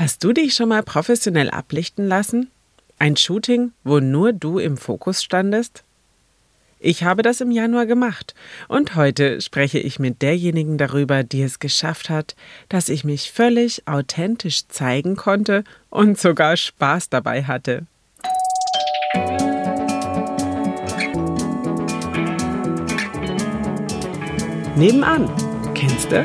Hast du dich schon mal professionell ablichten lassen? Ein Shooting, wo nur du im Fokus standest? Ich habe das im Januar gemacht und heute spreche ich mit derjenigen darüber, die es geschafft hat, dass ich mich völlig authentisch zeigen konnte und sogar Spaß dabei hatte. Nebenan, kennst du?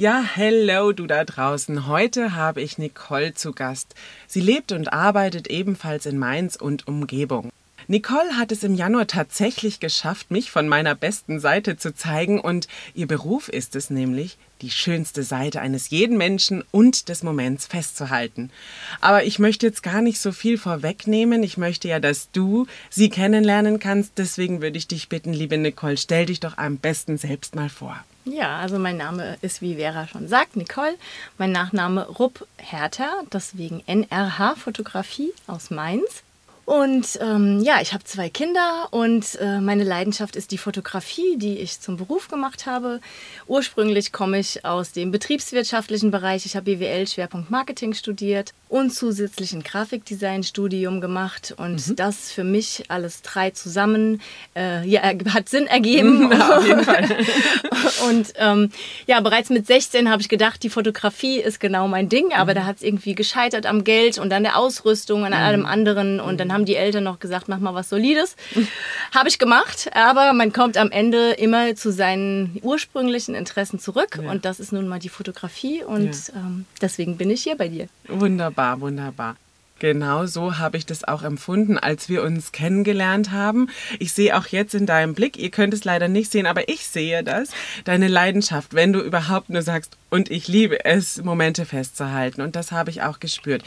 Ja, hello du da draußen. Heute habe ich Nicole zu Gast. Sie lebt und arbeitet ebenfalls in Mainz und Umgebung. Nicole hat es im Januar tatsächlich geschafft, mich von meiner besten Seite zu zeigen und ihr Beruf ist es nämlich, die schönste Seite eines jeden Menschen und des Moments festzuhalten. Aber ich möchte jetzt gar nicht so viel vorwegnehmen. Ich möchte ja, dass du sie kennenlernen kannst. Deswegen würde ich dich bitten, liebe Nicole, stell dich doch am besten selbst mal vor. Ja, also mein Name ist, wie Vera schon sagt, Nicole. Mein Nachname Rupp Hertha, deswegen NRH Fotografie aus Mainz. Und ähm, ja, ich habe zwei Kinder und äh, meine Leidenschaft ist die Fotografie, die ich zum Beruf gemacht habe. Ursprünglich komme ich aus dem betriebswirtschaftlichen Bereich. Ich habe BWL Schwerpunkt Marketing studiert und zusätzlich ein Grafikdesign-Studium gemacht. Und mhm. das für mich alles drei zusammen äh, ja, hat Sinn ergeben. Ja, auf jeden Fall. und ähm, ja, bereits mit 16 habe ich gedacht, die Fotografie ist genau mein Ding, aber mhm. da hat es irgendwie gescheitert am Geld und an der Ausrüstung und an mhm. allem anderen. Und dann haben die Eltern noch gesagt, mach mal was Solides. habe ich gemacht, aber man kommt am Ende immer zu seinen ursprünglichen Interessen zurück. Ja. Und das ist nun mal die Fotografie. Und ja. ähm, deswegen bin ich hier bei dir. Wunderbar wunderbar, wunderbar. Genau so habe ich das auch empfunden, als wir uns kennengelernt haben. Ich sehe auch jetzt in deinem Blick, ihr könnt es leider nicht sehen, aber ich sehe das, deine Leidenschaft, wenn du überhaupt nur sagst, und ich liebe es, Momente festzuhalten. Und das habe ich auch gespürt.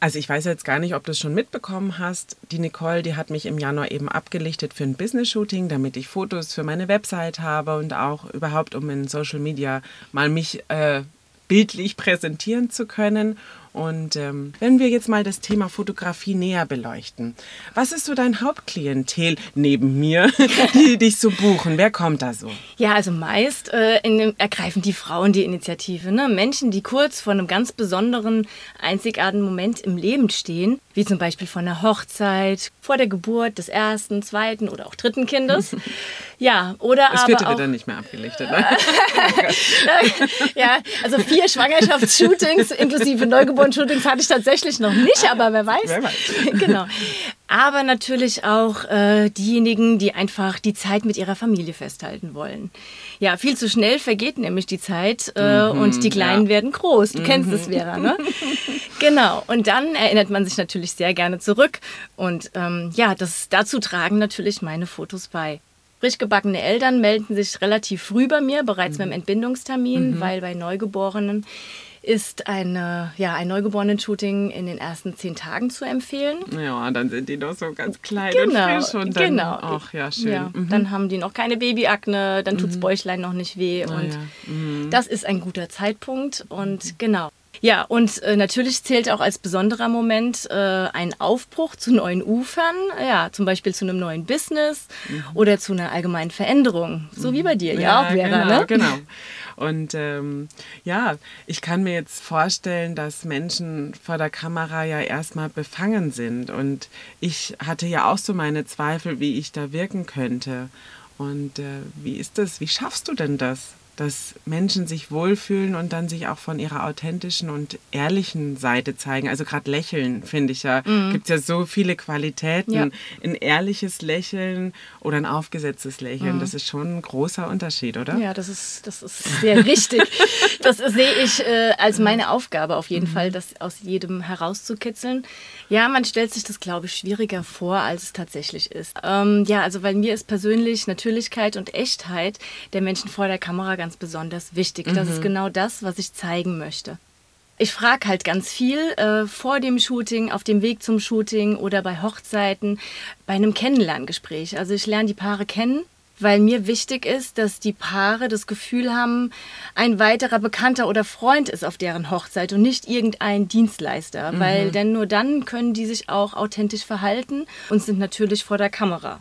Also ich weiß jetzt gar nicht, ob du es schon mitbekommen hast. Die Nicole, die hat mich im Januar eben abgelichtet für ein Business-Shooting, damit ich Fotos für meine Website habe und auch überhaupt, um in Social Media mal mich äh, bildlich präsentieren zu können. Und ähm, wenn wir jetzt mal das Thema Fotografie näher beleuchten, was ist so dein Hauptklientel neben mir, die dich so buchen? Wer kommt da so? Ja, also meist äh, in, ergreifen die Frauen die Initiative. Ne? Menschen, die kurz vor einem ganz besonderen, einzigartigen Moment im Leben stehen, wie zum Beispiel vor einer Hochzeit, vor der Geburt des ersten, zweiten oder auch dritten Kindes. Ja, oder das aber. vierte auch, wird dann nicht mehr abgelichtet. Ne? ja, also vier Schwangerschaftsshootings inklusive Neugeborenen-Shootings hatte ich tatsächlich noch nicht, aber wer weiß. Wer weiß. genau. Aber natürlich auch äh, diejenigen, die einfach die Zeit mit ihrer Familie festhalten wollen. Ja, viel zu schnell vergeht nämlich die Zeit äh, mhm, und die Kleinen ja. werden groß. Du mhm. kennst es, Vera, ne? genau. Und dann erinnert man sich natürlich sehr gerne zurück. Und ähm, ja, das, dazu tragen natürlich meine Fotos bei. Frisch gebackene Eltern melden sich relativ früh bei mir, bereits mhm. beim Entbindungstermin, mhm. weil bei Neugeborenen ist eine, ja, ein Neugeborenen-Shooting in den ersten zehn Tagen zu empfehlen. Ja, dann sind die noch so ganz klein genau, und frisch. Und dann, genau. Ach ja, schön. Ja, mhm. Dann haben die noch keine Babyakne, dann tut's mhm. Bäuchlein noch nicht weh. Oh, und ja. mhm. das ist ein guter Zeitpunkt. Und genau. Ja, und äh, natürlich zählt auch als besonderer Moment äh, ein Aufbruch zu neuen Ufern, ja, zum Beispiel zu einem neuen Business mhm. oder zu einer allgemeinen Veränderung, so wie bei dir, ja, ja auch Vera, genau, ne? Genau. Und ähm, ja, ich kann mir jetzt vorstellen, dass Menschen vor der Kamera ja erstmal befangen sind. Und ich hatte ja auch so meine Zweifel, wie ich da wirken könnte. Und äh, wie ist das? Wie schaffst du denn das? Dass Menschen sich wohlfühlen und dann sich auch von ihrer authentischen und ehrlichen Seite zeigen. Also gerade Lächeln, finde ich ja, mhm. gibt ja so viele Qualitäten. Ja. Ein ehrliches Lächeln oder ein aufgesetztes Lächeln, mhm. das ist schon ein großer Unterschied, oder? Ja, das ist, das ist sehr richtig. das sehe ich äh, als meine Aufgabe auf jeden mhm. Fall, das aus jedem herauszukitzeln. Ja, man stellt sich das, glaube ich, schwieriger vor, als es tatsächlich ist. Ähm, ja, also weil mir ist persönlich Natürlichkeit und Echtheit der Menschen vor der Kamera ganz besonders wichtig. Das ist mhm. genau das, was ich zeigen möchte. Ich frage halt ganz viel äh, vor dem Shooting, auf dem Weg zum Shooting oder bei Hochzeiten, bei einem Kennenlerngespräch. Also ich lerne die Paare kennen weil mir wichtig ist, dass die Paare das Gefühl haben, ein weiterer Bekannter oder Freund ist auf deren Hochzeit und nicht irgendein Dienstleister, mhm. weil denn nur dann können die sich auch authentisch verhalten und sind natürlich vor der Kamera.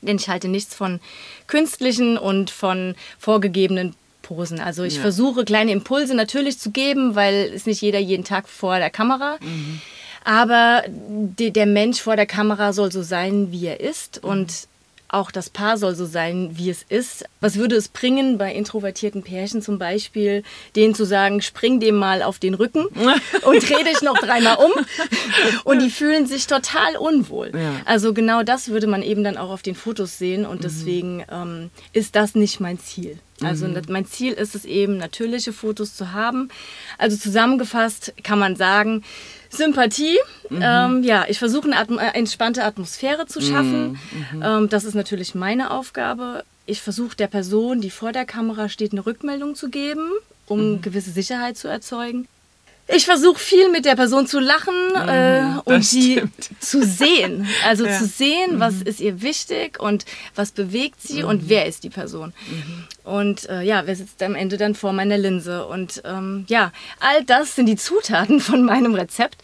Denn ich halte nichts von künstlichen und von vorgegebenen Posen. Also ich ja. versuche kleine Impulse natürlich zu geben, weil es nicht jeder jeden Tag vor der Kamera. Mhm. Aber die, der Mensch vor der Kamera soll so sein, wie er ist. Mhm. Und auch das Paar soll so sein, wie es ist. Was würde es bringen, bei introvertierten Pärchen zum Beispiel, denen zu sagen, spring dem mal auf den Rücken und dreh dich noch dreimal um. Und die fühlen sich total unwohl. Ja. Also genau das würde man eben dann auch auf den Fotos sehen. Und mhm. deswegen ähm, ist das nicht mein Ziel. Also mhm. mein Ziel ist es eben, natürliche Fotos zu haben. Also zusammengefasst kann man sagen, Sympathie. Mhm. Ähm, ja, ich versuche eine Atm äh, entspannte Atmosphäre zu schaffen. Mhm. Ähm, das ist natürlich meine Aufgabe. Ich versuche der Person, die vor der Kamera steht, eine Rückmeldung zu geben, um mhm. gewisse Sicherheit zu erzeugen. Ich versuche viel mit der Person zu lachen mhm, äh, und sie zu sehen. Also ja. zu sehen, was mhm. ist ihr wichtig und was bewegt sie mhm. und wer ist die Person. Mhm. Und äh, ja, wer sitzt am Ende dann vor meiner Linse. Und ähm, ja, all das sind die Zutaten von meinem Rezept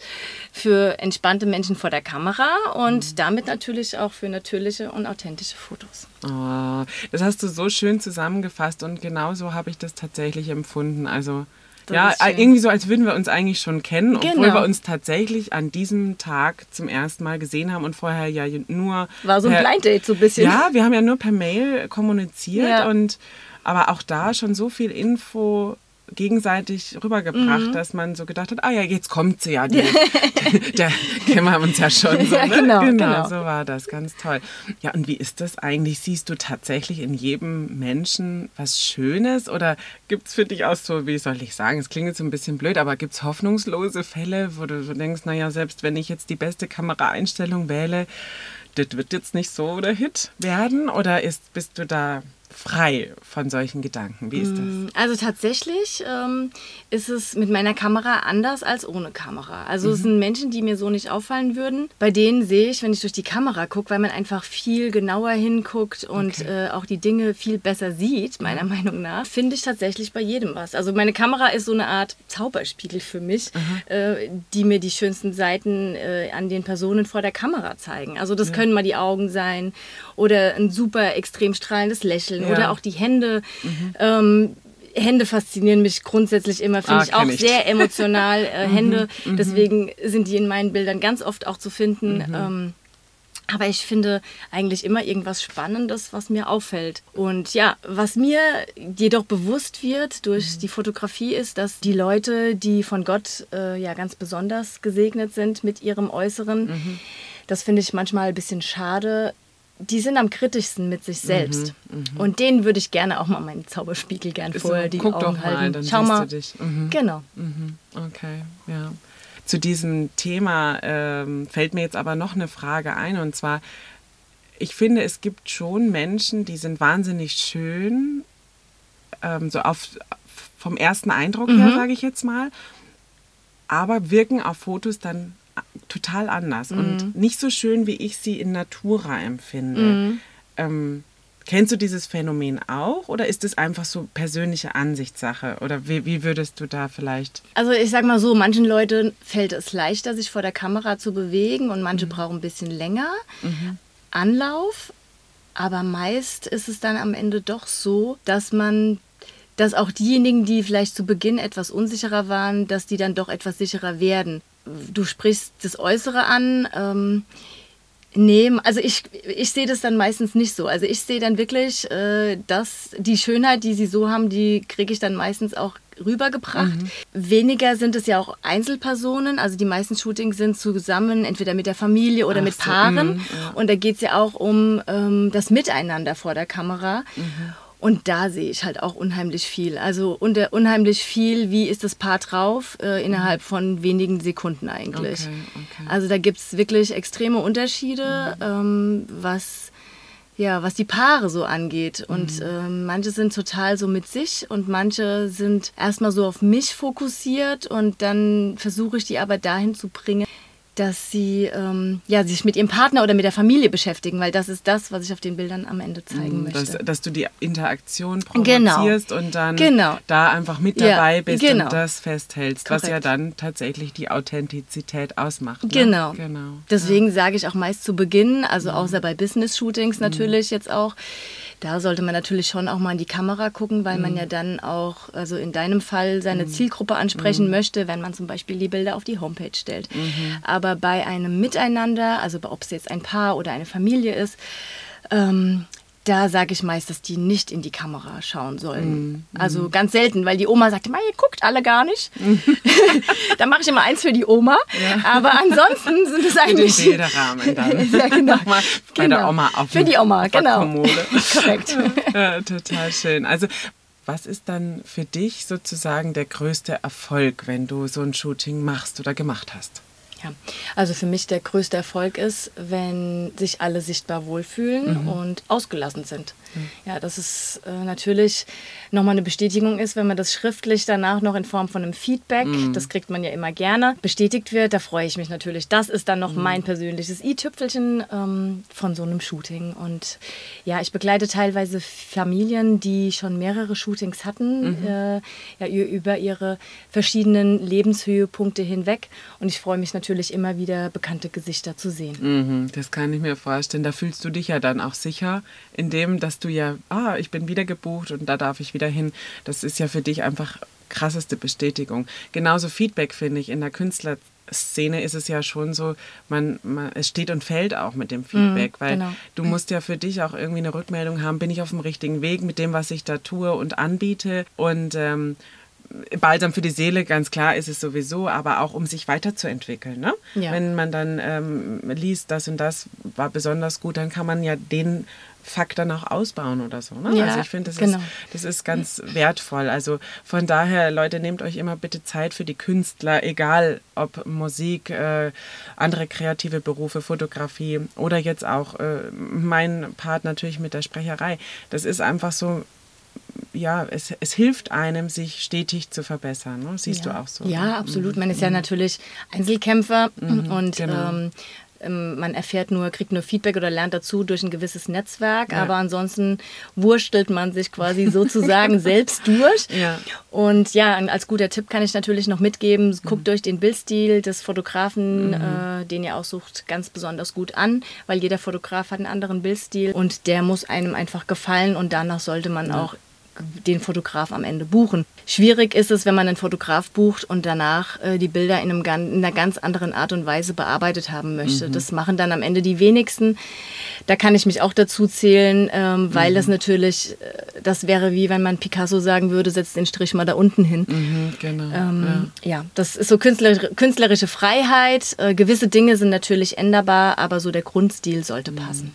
für entspannte Menschen vor der Kamera und mhm. damit natürlich auch für natürliche und authentische Fotos. Oh, das hast du so schön zusammengefasst und genau so habe ich das tatsächlich empfunden. Also ja, irgendwie so, als würden wir uns eigentlich schon kennen, genau. obwohl wir uns tatsächlich an diesem Tag zum ersten Mal gesehen haben und vorher ja nur. War so ein Blind Date so ein bisschen. Ja, wir haben ja nur per Mail kommuniziert ja. und aber auch da schon so viel Info gegenseitig rübergebracht, mhm. dass man so gedacht hat, ah ja, jetzt kommt sie ja, die, der kennen wir uns ja schon. So, ja, ne? genau, genau, genau, so war das, ganz toll. Ja, und wie ist das eigentlich? Siehst du tatsächlich in jedem Menschen was Schönes oder gibt es für dich auch so, wie soll ich sagen, es klingt jetzt ein bisschen blöd, aber gibt es hoffnungslose Fälle, wo du denkst, naja, selbst wenn ich jetzt die beste Kameraeinstellung wähle, das wird jetzt nicht so der Hit werden oder ist, bist du da frei von solchen Gedanken? Wie ist das? Mm, also tatsächlich ähm, ist es mit meiner Kamera anders als ohne Kamera. Also mhm. es sind Menschen, die mir so nicht auffallen würden. Bei denen sehe ich, wenn ich durch die Kamera gucke, weil man einfach viel genauer hinguckt und okay. äh, auch die Dinge viel besser sieht, meiner mhm. Meinung nach, finde ich tatsächlich bei jedem was. Also meine Kamera ist so eine Art Zauberspiegel für mich, mhm. äh, die mir die schönsten Seiten äh, an den Personen vor der Kamera zeigen. Also das ja. können mal die Augen sein oder ein super extrem strahlendes Lächeln ja. oder auch die Hände. Mhm. Ähm, Hände faszinieren mich grundsätzlich immer, finde ah, ich auch ich. sehr emotional. Äh, mhm, Hände, mhm. deswegen sind die in meinen Bildern ganz oft auch zu finden. Mhm. Ähm, aber ich finde eigentlich immer irgendwas Spannendes, was mir auffällt. Und ja, was mir jedoch bewusst wird durch mhm. die Fotografie ist, dass die Leute, die von Gott äh, ja ganz besonders gesegnet sind mit ihrem Äußeren, mhm. das finde ich manchmal ein bisschen schade, die sind am kritischsten mit sich selbst. Mhm, mh. Und denen würde ich gerne auch mal meinen Zauberspiegel gern vorher die guck Augen doch mal, halten. Dann Schau mal. Du dich. Mhm. Genau. Mhm. Okay, ja. Zu diesem Thema ähm, fällt mir jetzt aber noch eine Frage ein und zwar, ich finde, es gibt schon Menschen, die sind wahnsinnig schön, ähm, so auf, vom ersten Eindruck her, mhm. sage ich jetzt mal, aber wirken auf Fotos dann total anders mhm. und nicht so schön, wie ich sie in Natura empfinde. Mhm. Ähm, kennst du dieses Phänomen auch oder ist es einfach so persönliche Ansichtssache? Oder wie, wie würdest du da vielleicht? Also ich sag mal so, manchen Leuten fällt es leichter, sich vor der Kamera zu bewegen und manche mhm. brauchen ein bisschen länger mhm. Anlauf. Aber meist ist es dann am Ende doch so, dass man dass auch diejenigen, die vielleicht zu Beginn etwas unsicherer waren, dass die dann doch etwas sicherer werden du sprichst das Äußere an. Ähm, nee, also ich, ich sehe das dann meistens nicht so. Also ich sehe dann wirklich, äh, dass die Schönheit, die sie so haben, die kriege ich dann meistens auch rübergebracht. Mhm. Weniger sind es ja auch Einzelpersonen, also die meisten Shootings sind zusammen, entweder mit der Familie oder Ach mit Paaren. So, mh, ja. Und da geht es ja auch um ähm, das Miteinander vor der Kamera. Mhm. Und da sehe ich halt auch unheimlich viel. Also unter, unheimlich viel, wie ist das Paar drauf, äh, innerhalb von wenigen Sekunden eigentlich. Okay, okay. Also da gibt es wirklich extreme Unterschiede, mhm. ähm, was ja, was die Paare so angeht. Und Mhm. ähm, manche sind total so mit sich und manche sind erstmal so auf mich fokussiert und dann versuche ich die aber dahin zu bringen, dass sie ähm, ja, sich mit ihrem Partner oder mit der Familie beschäftigen, weil das ist das, was ich auf den Bildern am Ende zeigen möchte. Mhm, Dass, dass du die Interaktion Genau. provozierst und dann Genau. da einfach mit Ja, dabei bist genau. und das festhältst, was ja Korrekt. dann tatsächlich die Authentizität ausmacht. Ne? Genau. genau. Deswegen sage ich auch meist zu Beginn, also Mhm. außer bei Business-Shootings natürlich jetzt auch, da sollte man natürlich schon auch mal in die Kamera gucken, weil Mhm. man ja dann auch, also in deinem Fall, seine Zielgruppe ansprechen möchte, wenn man zum Beispiel die Bilder auf die Homepage stellt. Mhm. Aber bei einem Miteinander, also ob es jetzt ein Paar oder eine Familie ist, ähm, da sage ich meist, dass die nicht in die Kamera schauen sollen. Mhm. Also ganz selten, weil die Oma sagt immer, ihr guckt alle gar nicht. da mache ich immer eins für die Oma. Aber ansonsten sind es Für den eigentlich... Bilderrahmen dann. Ja, genau. Nochmal bei der Genau. Oma auf Für die Oma, der genau. Korrekt. ja, total schön. Also was ist dann für dich sozusagen der größte Erfolg, wenn du so ein Shooting machst oder gemacht hast? Ja, also für mich der größte Erfolg ist, wenn sich alle sichtbar wohlfühlen Mhm. und ausgelassen sind. Ja, dass es äh, natürlich nochmal eine Bestätigung ist, wenn man das schriftlich danach noch in Form von einem Feedback, Mhm. das kriegt man ja immer gerne, bestätigt wird. Da freue ich mich natürlich. Das ist dann noch Mhm. mein persönliches i-Tüpfelchen ähm, von so einem Shooting. Und ja, ich begleite teilweise Familien, die schon mehrere Shootings hatten, Mhm. äh, ja, über ihre verschiedenen Lebenshöhepunkte hinweg. Und ich freue mich natürlich immer wieder, bekannte Gesichter zu sehen. Mhm, das kann ich mir vorstellen. Da fühlst du dich ja dann auch sicher, in dem, dass du ja, ah, ich bin wieder gebucht und da darf ich wieder hin. Das ist ja für dich einfach krasseste Bestätigung. Genauso Feedback finde ich in der Künstlerszene ist es ja schon so, man, man es steht und fällt auch mit dem Feedback, weil genau. du musst ja für dich auch irgendwie eine Rückmeldung haben, bin ich auf dem richtigen Weg mit dem, was ich da tue und anbiete und ähm, Balsam für die Seele, ganz klar ist es sowieso, aber auch um sich weiterzuentwickeln. Ne? Ja. Wenn man dann ähm, liest, das und das war besonders gut, dann kann man ja den Fakt dann auch ausbauen oder so. Ne? Ja, also ich finde, das, genau. ist, das ist ganz wertvoll. Also von daher, Leute, nehmt euch immer bitte Zeit für die Künstler, egal ob Musik, äh, andere kreative Berufe, Fotografie oder jetzt auch äh, mein Part natürlich mit der Sprecherei. Das ist einfach so, ja, es, es hilft einem, sich stetig zu verbessern. Ne? Siehst ja. du auch so. Ja, ne? absolut. Man ist ja natürlich Einzelkämpfer und genau. ähm, ähm, man erfährt nur, kriegt nur Feedback oder lernt dazu durch ein gewisses Netzwerk, Ja. aber ansonsten wurstelt man sich quasi sozusagen selbst durch. Ja. Und ja, als guter Tipp kann ich natürlich noch mitgeben, guckt euch den Bildstil des Fotografen, äh, den ihr aussucht, ganz besonders gut an, weil jeder Fotograf hat einen anderen Bildstil und der muss einem einfach gefallen und danach sollte man auch den Fotograf am Ende buchen. Schwierig ist es, wenn man einen Fotograf bucht und danach äh, die Bilder in, einem, in einer ganz anderen Art und Weise bearbeitet haben möchte. Das machen dann am Ende die wenigsten. Da kann ich mich auch dazu zählen, ähm, weil das natürlich, äh, das wäre wie wenn man Picasso sagen würde, setzt den Strich mal da unten hin. Mhm, genau. Ähm, ja. das ist so künstler, künstlerische Freiheit. Äh, gewisse Dinge sind natürlich änderbar, aber so der Grundstil sollte passen.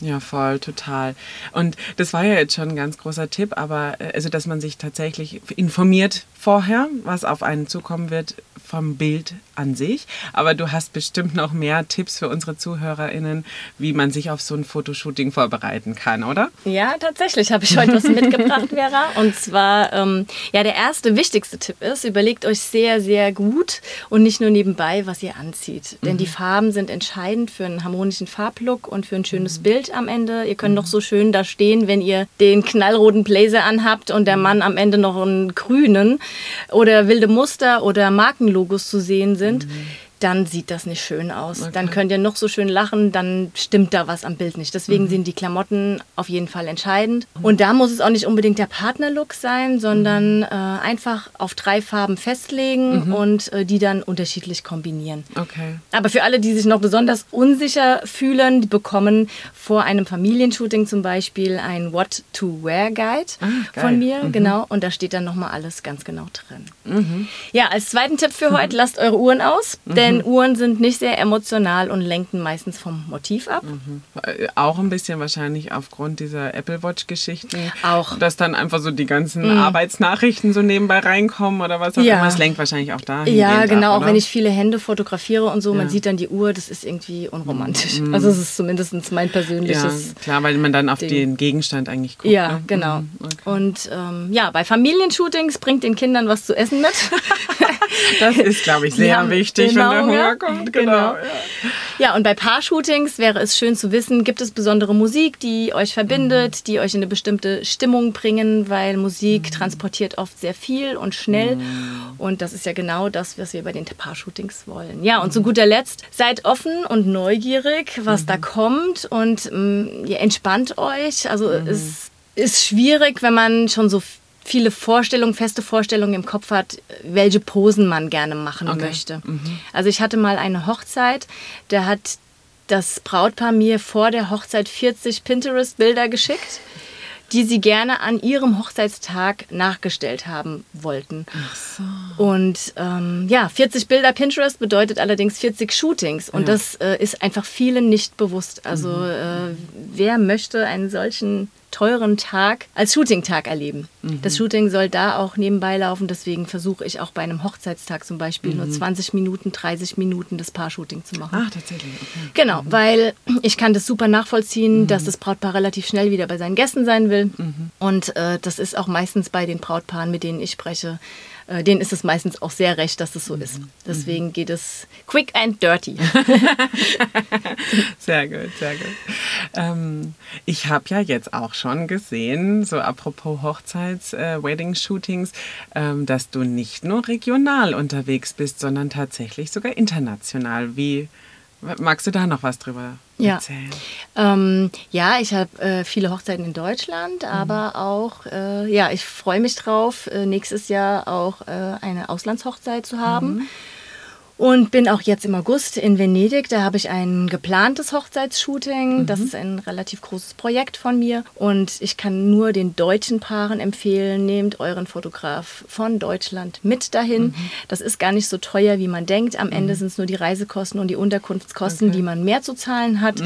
Ja, voll, total. Und das war ja jetzt schon ein ganz großer Tipp, aber äh, also, dass man sich tatsächlich informiert vorher, was auf einen zukommen wird vom Bild an sich. Aber du hast bestimmt noch mehr Tipps für unsere ZuhörerInnen, wie man sich auf so ein Fotoshooting vorbereiten kann, oder? Ja, tatsächlich habe ich heute was mitgebracht, Vera. Und zwar, ähm, ja, der erste wichtigste Tipp ist, überlegt euch sehr, sehr gut und nicht nur nebenbei, was ihr anzieht. Denn die Farben sind entscheidend für einen harmonischen Farblook und für ein schönes Bild am Ende. Ihr könnt noch so schön da stehen, wenn ihr den knallroten Blazer anhabt und der Mann am Ende noch einen grünen oder wilde Muster oder Markenlogos zu sehen sind. Dann sieht das nicht schön aus. Dann könnt ihr noch so schön lachen, dann stimmt da was am Bild nicht. Deswegen sind die Klamotten auf jeden Fall entscheidend. Und da muss es auch nicht unbedingt der Partnerlook sein, sondern äh, einfach auf drei Farben festlegen und äh, die dann unterschiedlich kombinieren. Okay. Aber für alle, die sich noch besonders unsicher fühlen, die bekommen vor einem Familienshooting zum Beispiel ein What to Wear Guide Ah, von mir, genau. Und da steht dann nochmal alles ganz genau drin. Ja, als zweiten Tipp für heute, lasst eure Uhren aus, denn denn Uhren sind nicht sehr emotional und lenken meistens vom Motiv ab. Äh, Auch ein bisschen wahrscheinlich aufgrund dieser Apple Watch-Geschichten. Auch. Dass dann einfach so die ganzen Arbeitsnachrichten so nebenbei reinkommen oder was auch Ja. immer. Es lenkt wahrscheinlich auch dahin. Ja, genau, ab, auch wenn ich viele Hände fotografiere und so, man Ja. Mhm. sieht dann die Uhr, das ist irgendwie unromantisch. Also es ist zumindest mein Ja, persönliches. klar, weil man dann auf Ding. den Gegenstand eigentlich guckt. Ja, ne? genau. Mhm, okay. Und ähm, ja, bei Familienshootings bringt den Kindern was zu essen mit. Das ist, glaube ich, sehr haben wichtig, genau, wenn der Hunger ja. kommt. Genau. Genau. Ja. Ja, und bei Paar-Shootings wäre es schön zu wissen, gibt es besondere Musik, die euch verbindet, die euch in eine bestimmte Stimmung bringen, weil Musik transportiert oft sehr viel und schnell. Und das ist ja genau das, was wir bei den Paar-Shootings wollen. Ja, und zu guter Letzt, seid offen und neugierig, was da kommt und ähm, ihr entspannt euch. Also es ist schwierig, wenn man schon so viele Vorstellungen, feste Vorstellungen im Kopf hat, welche Posen man gerne machen Okay. möchte. Also ich hatte mal eine Hochzeit, da hat das Brautpaar mir vor der Hochzeit 40 Pinterest-Bilder geschickt, die sie gerne an ihrem Hochzeitstag nachgestellt haben wollten. Und ähm, ja, 40 Bilder Pinterest bedeutet allerdings 40 Shootings. Und Ja. das äh, ist einfach vielen nicht bewusst. Also äh, wer möchte einen solchen teuren Tag als Shooting-Tag erleben? Das Shooting soll da auch nebenbei laufen. Deswegen versuche ich auch bei einem Hochzeitstag zum Beispiel nur 20 Minuten, 30 Minuten das Paar-Shooting zu machen. Ach, tatsächlich. Okay. Genau, weil ich kann das super nachvollziehen, dass das Brautpaar relativ schnell wieder bei seinen Gästen sein will. Und äh, das ist auch meistens bei den Brautpaaren, mit denen ich spreche, äh, denen ist es meistens auch sehr recht, dass es so ist. Deswegen geht es quick and dirty. Sehr gut, sehr gut. Ähm, ich habe ja jetzt auch schon gesehen, so apropos Hochzeits-, äh, ähm, dass du nicht nur regional unterwegs bist, sondern tatsächlich sogar international. Wie magst du da noch was drüber Ja. erzählen? Ähm, ja, ich habe äh, viele Hochzeiten in Deutschland, aber auch, äh, ja, ich freue mich drauf, äh, nächstes Jahr auch äh, eine Auslandshochzeit zu haben. Und bin auch jetzt im August in Venedig. Da habe ich ein geplantes Hochzeitsshooting. Das ist ein relativ großes Projekt von mir. Und ich kann nur den deutschen Paaren empfehlen, nehmt euren Fotograf von Deutschland mit dahin. Das ist gar nicht so teuer, wie man denkt. Am Ende sind es nur die Reisekosten und die Unterkunftskosten, die man mehr zu zahlen hat.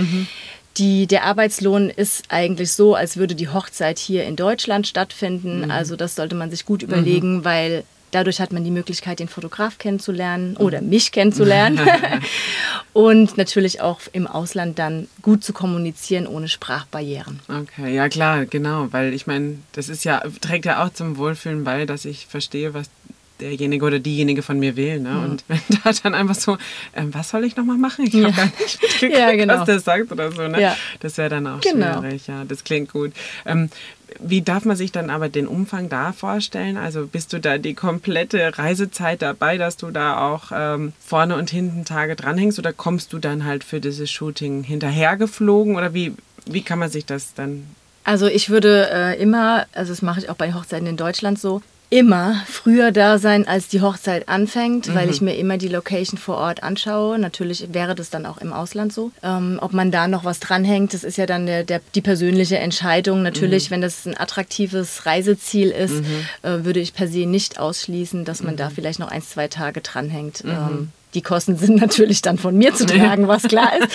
Die, der Arbeitslohn ist eigentlich so, als würde die Hochzeit hier in Deutschland stattfinden. Also das sollte man sich gut überlegen, weil dadurch hat man die Möglichkeit, den Fotograf kennenzulernen oder mich kennenzulernen. Und natürlich auch im Ausland dann gut zu kommunizieren ohne Sprachbarrieren. Okay, ja klar, genau, weil ich meine, das ist ja, trägt ja auch zum Wohlfühlen bei, dass ich verstehe, was derjenige oder diejenige von mir will. Ne? Und wenn da dann einfach so, ähm, was soll ich nochmal machen? Ich habe Ja. gar nicht mitgekriegt, Ja, genau. was der sagt oder so. Ne? Ja. Das wäre dann auch Genau. schwierig, ja. Das klingt gut. Ähm, wie darf man sich dann aber den Umfang da vorstellen? Also bist du da die komplette Reisezeit dabei, dass du da auch ähm, vorne und hinten Tage dranhängst oder kommst du dann halt für dieses Shooting hinterhergeflogen oder wie, wie kann man sich das dann Also ich würde äh, immer, also das mache ich auch bei Hochzeiten in Deutschland so, immer früher da sein, als die Hochzeit anfängt, weil ich mir immer die Location vor Ort anschaue. Natürlich wäre das dann auch im Ausland so. Ähm, ob man da noch was dranhängt, das ist ja dann der, der, die persönliche Entscheidung. Natürlich, wenn das ein attraktives Reiseziel ist, äh, würde ich per se nicht ausschließen, dass man da vielleicht noch ein, zwei Tage dranhängt. Ähm, die Kosten sind natürlich dann von mir zu tragen, was klar ist.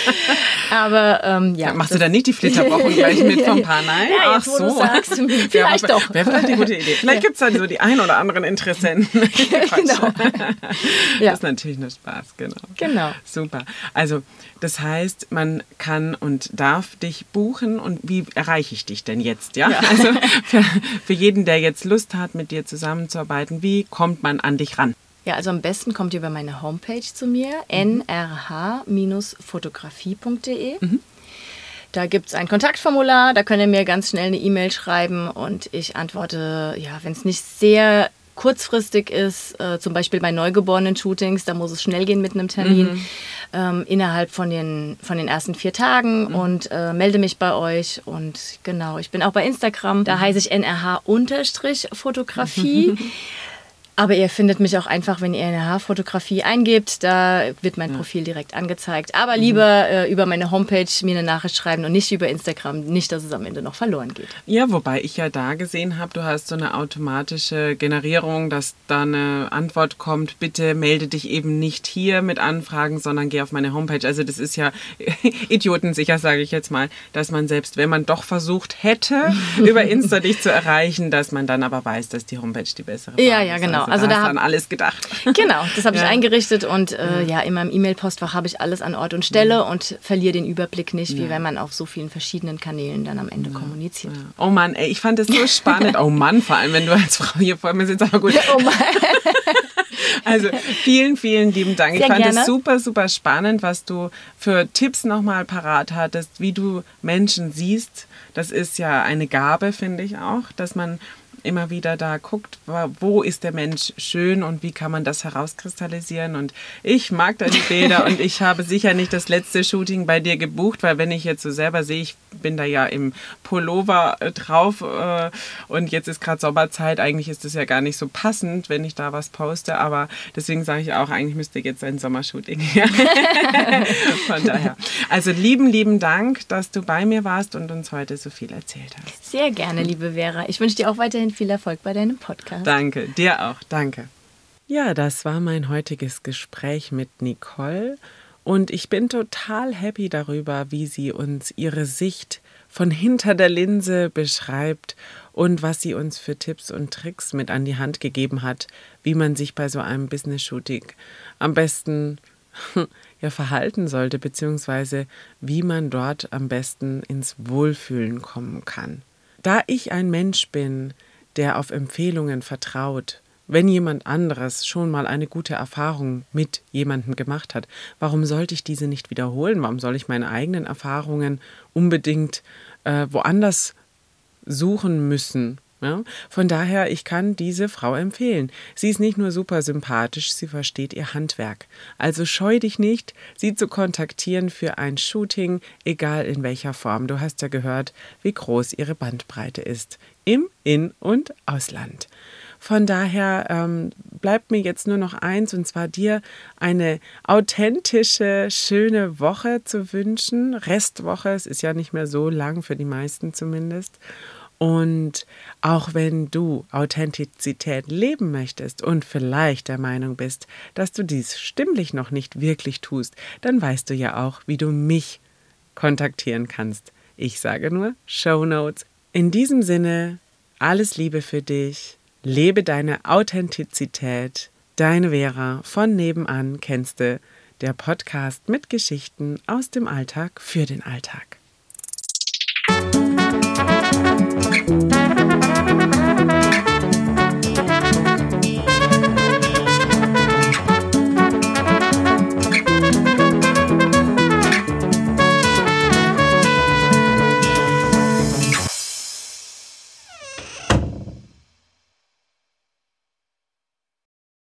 Aber ähm, ja. Machst du dann nicht die Flitterwochen gleich mit vom Paar? Nein? Ja, Ach so. sagst, vielleicht ja, doch. Wäre vielleicht eine gute Idee. Vielleicht gibt es dann so die ein oder anderen Interessenten. genau. Ja. Das ist natürlich nur Spaß, genau. Genau. Super. Also, das heißt, man kann und darf dich buchen. Und wie erreiche ich dich denn jetzt? Ja. Also, für, für jeden, der jetzt Lust hat, mit dir zusammenzuarbeiten, wie kommt man an dich ran? Ja, also am besten kommt ihr über meine Homepage zu mir, nrh-fotografie.de. Da gibt es ein Kontaktformular, da könnt ihr mir ganz schnell eine E-Mail schreiben und ich antworte, ja, wenn es nicht sehr kurzfristig ist, äh, zum Beispiel bei neugeborenen Shootings, da muss es schnell gehen mit einem Termin, ähm, innerhalb von den, von den ersten vier Tagen und äh, melde mich bei euch. Und genau, ich bin auch bei Instagram, da heiße ich nrh-fotografie. Aber ihr findet mich auch einfach, wenn ihr eine Haarfotografie eingebt, da wird mein ja. Profil direkt angezeigt. Aber lieber äh, über meine Homepage mir eine Nachricht schreiben und nicht über Instagram, nicht, dass es am Ende noch verloren geht. Ja, wobei ich ja da gesehen habe, du hast so eine automatische Generierung, dass da eine Antwort kommt, bitte melde dich eben nicht hier mit Anfragen, sondern geh auf meine Homepage. Also das ist ja idiotensicher, sage ich jetzt mal, dass man selbst, wenn man doch versucht hätte, über Insta dich zu erreichen, dass man dann aber weiß, dass die Homepage die bessere ist. Ja, ja, genau. Also, also da, da an alles gedacht. Genau, das habe ich ja. eingerichtet und äh, ja, in meinem E-Mail-Postfach habe ich alles an Ort und Stelle mhm. und verliere den Überblick nicht, wie ja. wenn man auf so vielen verschiedenen Kanälen dann am Ende kommuniziert. Oh Mann, ey, ich fand das so spannend. oh Mann, vor allem, wenn du als Frau hier vor mir sitzt, aber gut. Oh Mann. Also vielen, vielen lieben Dank. Sehr ich fand es super, super spannend, was du für Tipps nochmal parat hattest, wie du Menschen siehst. Das ist ja eine Gabe, finde ich auch, dass man immer wieder da guckt, wo ist der Mensch schön und wie kann man das herauskristallisieren. Und ich mag deine Bilder und ich habe sicher nicht das letzte Shooting bei dir gebucht, weil wenn ich jetzt so selber sehe, ich bin da ja im Pullover äh, drauf äh, und jetzt ist gerade Sommerzeit, eigentlich ist das ja gar nicht so passend, wenn ich da was poste, aber deswegen sage ich auch, eigentlich müsste jetzt ein Sommershooting her. Von daher. Also lieben, lieben Dank, dass du bei mir warst und uns heute so viel erzählt hast. Sehr gerne, liebe Vera. Ich wünsche dir auch weiterhin viel Erfolg bei deinem Podcast. Danke, dir auch, danke. Ja, das war mein heutiges Gespräch mit Nicole und ich bin total happy darüber, wie sie uns ihre Sicht von hinter der Linse beschreibt und was sie uns für Tipps und Tricks mit an die Hand gegeben hat, wie man sich bei so einem Business-Shooting am besten ja, verhalten sollte, beziehungsweise wie man dort am besten ins Wohlfühlen kommen kann. Da ich ein Mensch bin, der auf Empfehlungen vertraut. Wenn jemand anderes schon mal eine gute Erfahrung mit jemandem gemacht hat, warum sollte ich diese nicht wiederholen? Warum soll ich meine eigenen Erfahrungen unbedingt äh, woanders suchen müssen? Ja? Von daher, ich kann diese Frau empfehlen. Sie ist nicht nur super sympathisch, sie versteht ihr Handwerk. Also scheu dich nicht, sie zu kontaktieren für ein Shooting, egal in welcher Form. Du hast ja gehört, wie groß ihre Bandbreite ist im In- und Ausland. Von daher ähm, bleibt mir jetzt nur noch eins, und zwar dir eine authentische, schöne Woche zu wünschen. Restwoche, es ist ja nicht mehr so lang für die meisten zumindest. Und auch wenn du Authentizität leben möchtest und vielleicht der Meinung bist, dass du dies stimmlich noch nicht wirklich tust, dann weißt du ja auch, wie du mich kontaktieren kannst. Ich sage nur Show Notes in diesem Sinne, alles Liebe für dich, lebe deine Authentizität, deine Vera von nebenan kennst du, der Podcast mit Geschichten aus dem Alltag für den Alltag.